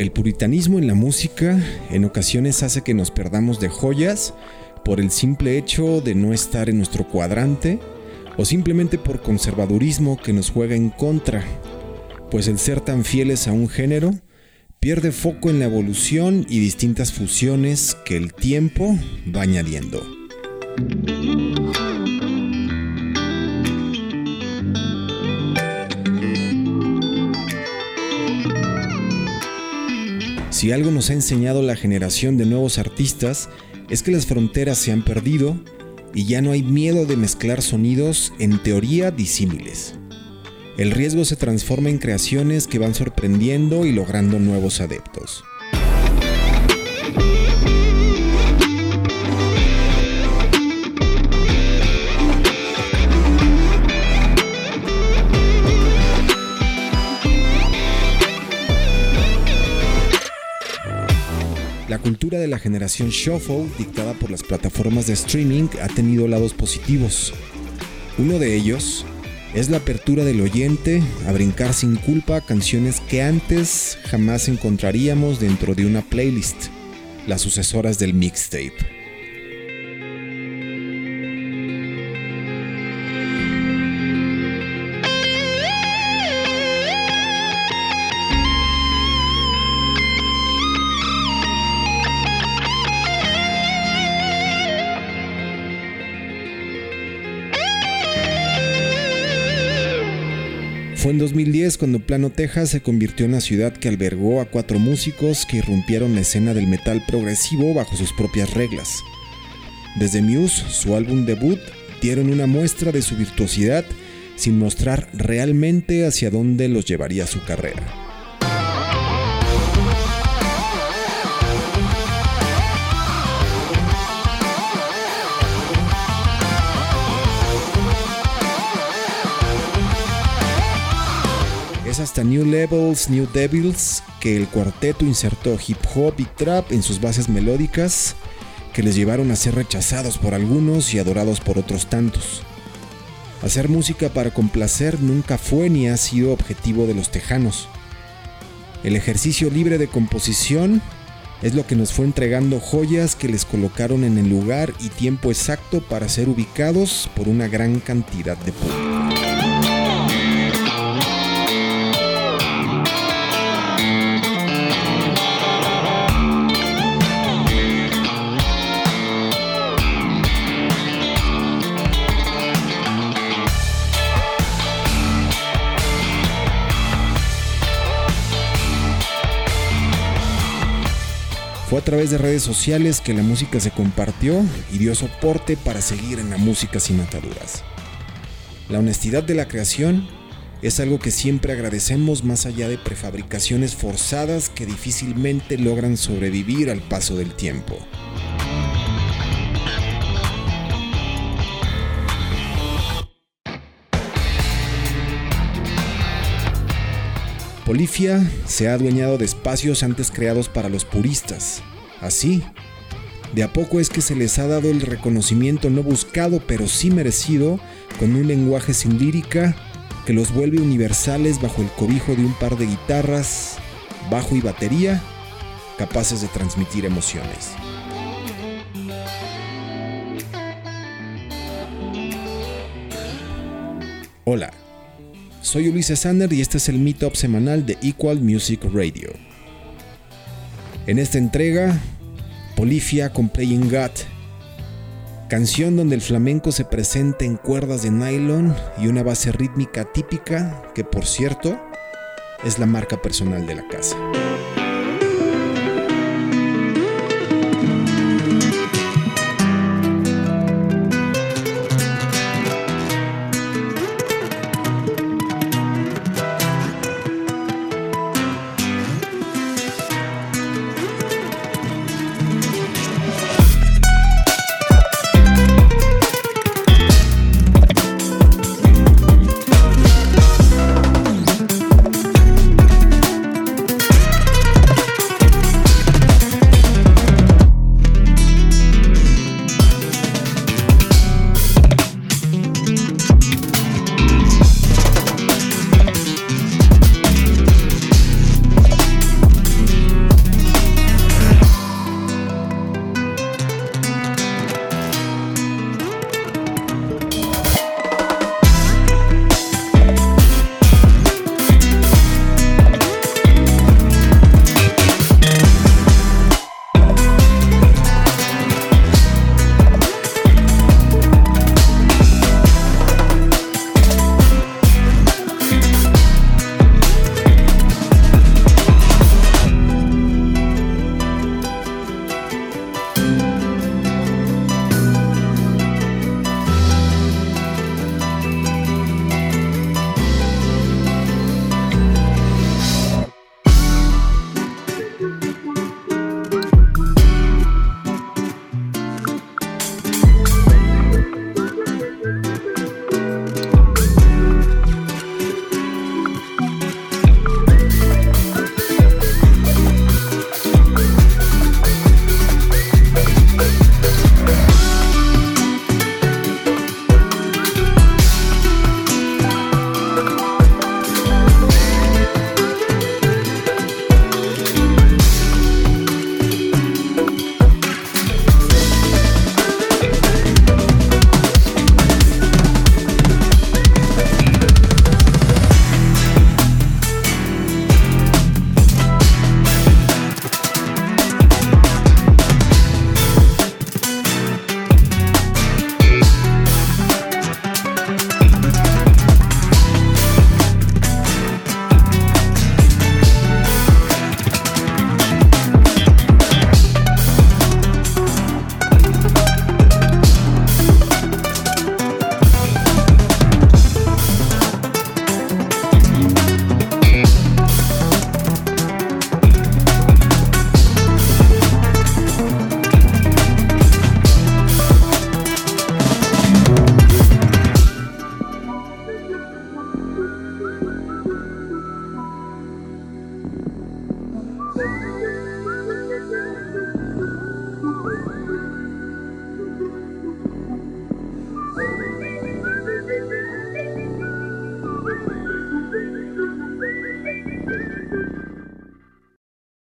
El puritanismo en la música en ocasiones hace que nos perdamos de joyas por el simple hecho de no estar en nuestro cuadrante o simplemente por conservadurismo que nos juega en contra, pues el ser tan fieles a un género pierde foco en la evolución y distintas fusiones que el tiempo va añadiendo. Si algo nos ha enseñado la generación de nuevos artistas es que las fronteras se han perdido y ya no hay miedo de mezclar sonidos en teoría disímiles. El riesgo se transforma en creaciones que van sorprendiendo y logrando nuevos adeptos. La cultura de la generación Shuffle, dictada por las plataformas de streaming, ha tenido lados positivos. Uno de ellos es la apertura del oyente a brincar sin culpa canciones que antes jamás encontraríamos dentro de una playlist, las sucesoras del mixtape. Fue en 2010 cuando Plano, Texas se convirtió en una ciudad que albergó a cuatro músicos que irrumpieron la escena del metal progresivo bajo sus propias reglas. Desde Muse, su álbum debut, dieron una muestra de su virtuosidad sin mostrar realmente hacia dónde los llevaría su carrera. Hasta New Levels, New Devils que el cuarteto insertó hip hop y trap en sus bases melódicas que les llevaron a ser rechazados por algunos y adorados por otros tantos. Hacer música para complacer nunca fue ni ha sido objetivo de los tejanos. El ejercicio libre de composición es lo que nos fue entregando joyas que les colocaron en el lugar y tiempo exacto para ser ubicados por una gran cantidad de público. Fue a través de redes sociales que la música se compartió y dio soporte para seguir en la música sin ataduras. La honestidad de la creación es algo que siempre agradecemos más allá de prefabricaciones forzadas que difícilmente logran sobrevivir al paso del tiempo. Polifia se ha adueñado de espacios antes creados para los puristas. Así, de a poco es que se les ha dado el reconocimiento no buscado pero sí merecido con un lenguaje sin lírica que los vuelve universales bajo el cobijo de un par de guitarras, bajo y batería capaces de transmitir emociones. Hola. Soy Ulises Sander y este es el Meetup semanal de Equal Music Radio. En esta entrega, Polifia con Playing God, canción donde el flamenco se presenta en cuerdas de nylon y una base rítmica típica que por cierto es la marca personal de la casa.